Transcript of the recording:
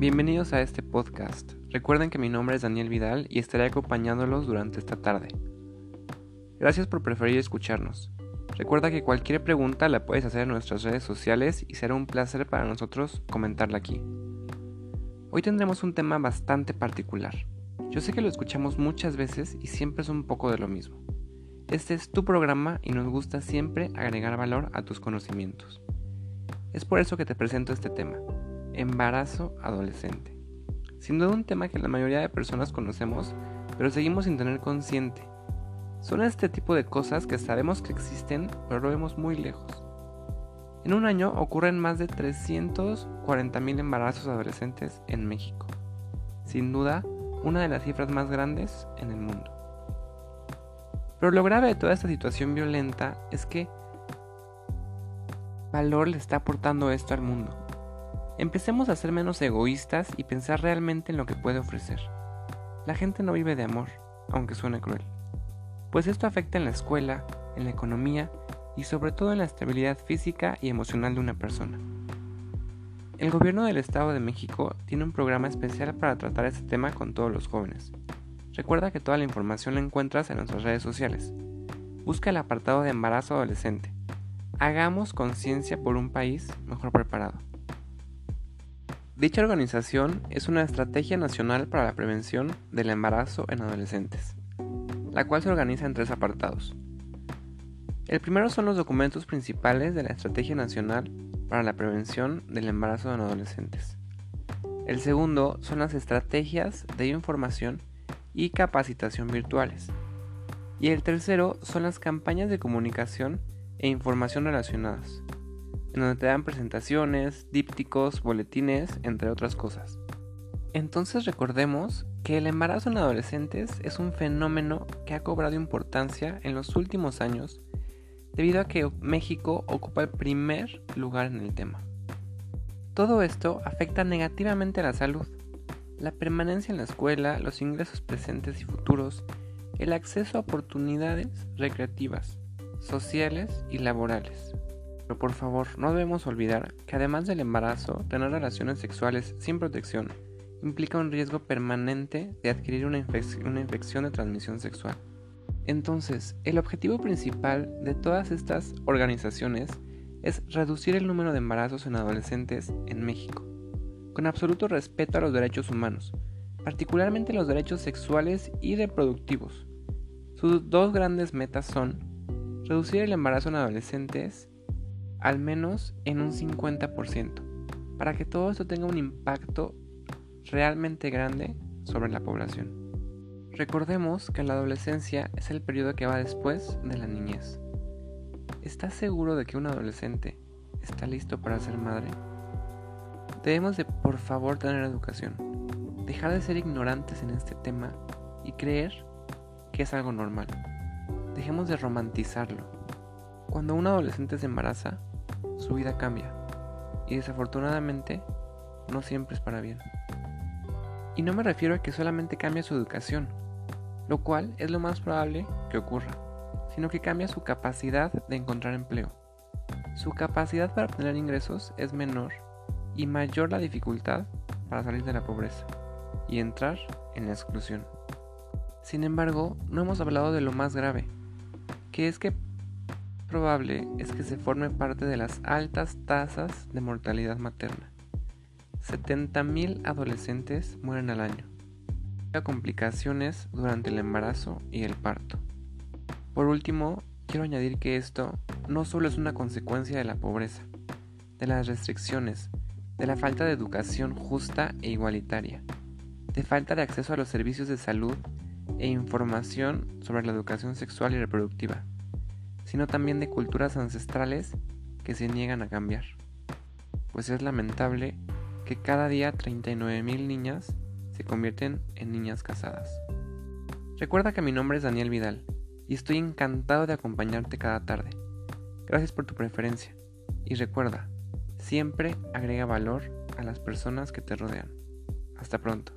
Bienvenidos a este podcast. Recuerden que mi nombre es Daniel Vidal y estaré acompañándolos durante esta tarde. Gracias por preferir escucharnos. Recuerda que cualquier pregunta la puedes hacer en nuestras redes sociales y será un placer para nosotros comentarla aquí. Hoy tendremos un tema bastante particular. Yo sé que lo escuchamos muchas veces y siempre es un poco de lo mismo. Este es tu programa y nos gusta siempre agregar valor a tus conocimientos. Es por eso que te presento este tema, embarazo adolescente. Sin duda un tema que la mayoría de personas conocemos, pero seguimos sin tener consciente. Son este tipo de cosas que sabemos que existen, pero lo vemos muy lejos. En un año ocurren más de 340.000 embarazos adolescentes en México. Sin duda, una de las cifras más grandes en el mundo. Pero lo grave de toda esta situación violenta es que valor le está aportando esto al mundo. Empecemos a ser menos egoístas y pensar realmente en lo que puede ofrecer. La gente no vive de amor, aunque suene cruel. Pues esto afecta en la escuela, en la economía y sobre todo en la estabilidad física y emocional de una persona. El gobierno del Estado de México tiene un programa especial para tratar este tema con todos los jóvenes. Recuerda que toda la información la encuentras en nuestras redes sociales. Busca el apartado de embarazo adolescente. Hagamos conciencia por un país mejor preparado. Dicha organización es una estrategia nacional para la prevención del embarazo en adolescentes, la cual se organiza en tres apartados. El primero son los documentos principales de la Estrategia Nacional para la Prevención del Embarazo en Adolescentes. El segundo son las estrategias de información y capacitación virtuales. Y el tercero son las campañas de comunicación e información relacionadas, en donde te dan presentaciones, dípticos, boletines, entre otras cosas. Entonces recordemos que el embarazo en adolescentes es un fenómeno que ha cobrado importancia en los últimos años debido a que México ocupa el primer lugar en el tema. Todo esto afecta negativamente a la salud, la permanencia en la escuela, los ingresos presentes y futuros, el acceso a oportunidades recreativas, sociales y laborales. Pero por favor, no debemos olvidar que además del embarazo, tener relaciones sexuales sin protección implica un riesgo permanente de adquirir una, infección de transmisión sexual. Entonces, el objetivo principal de todas estas organizaciones es reducir el número de embarazos en adolescentes en México con absoluto respeto a los derechos humanos, particularmente los derechos sexuales y reproductivos. Sus dos grandes metas son reducir el embarazo en adolescentes al menos en un 50%, para que todo esto tenga un impacto realmente grande sobre la población. Recordemos que la adolescencia es el periodo que va después de la niñez. ¿Estás seguro de que un adolescente está listo para ser madre? Debemos de por favor tener educación, dejar de ser ignorantes en este tema y creer que es algo normal. Dejemos de romantizarlo. Cuando un adolescente se embaraza, su vida cambia y desafortunadamente no siempre es para bien. Y no me refiero a que solamente cambie su educación, lo cual es lo más probable que ocurra, sino que cambia su capacidad de encontrar empleo. Su capacidad para obtener ingresos es menor y mayor la dificultad para salir de la pobreza y entrar en la exclusión. Sin embargo, no hemos hablado de lo más grave, que es que probable es que se forme parte de las altas tasas de mortalidad materna. 70.000 adolescentes mueren al año. Complicaciones durante el embarazo y el parto. Por último, quiero añadir que esto no solo es una consecuencia de la pobreza, de las restricciones, de la falta de educación justa e igualitaria, de falta de acceso a los servicios de salud e información sobre la educación sexual y reproductiva, sino también de culturas ancestrales que se niegan a cambiar. Pues es lamentable que cada día 39.000 niñas se convierten en niñas casadas. Recuerda que mi nombre es Daniel Vidal y estoy encantado de acompañarte cada tarde. Gracias por tu preferencia y recuerda, Siempre agrega valor a las personas que te rodean. Hasta pronto.